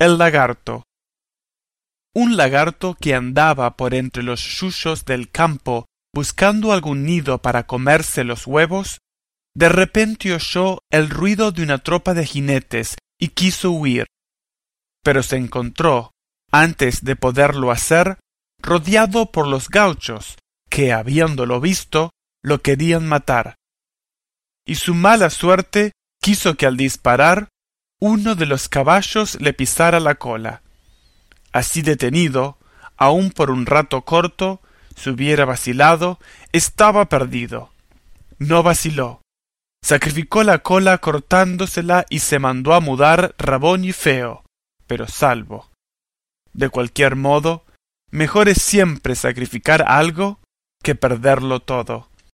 El lagarto Un lagarto que andaba por entre los yuyos del campo buscando algún nido para comerse los huevos, de repente oyó el ruido de una tropa de jinetes y quiso huir. Pero se encontró, antes de poderlo hacer, rodeado por los gauchos, que habiéndolo visto, lo querían matar. Y su mala suerte quiso que al disparar uno de los caballos le pisara la cola. Así detenido, aun por un rato corto, si hubiera vacilado, estaba perdido. No vaciló. Sacrificó la cola cortándosela y se mandó a mudar rabón y feo, pero salvo. De cualquier modo, mejor es siempre sacrificar algo que perderlo todo.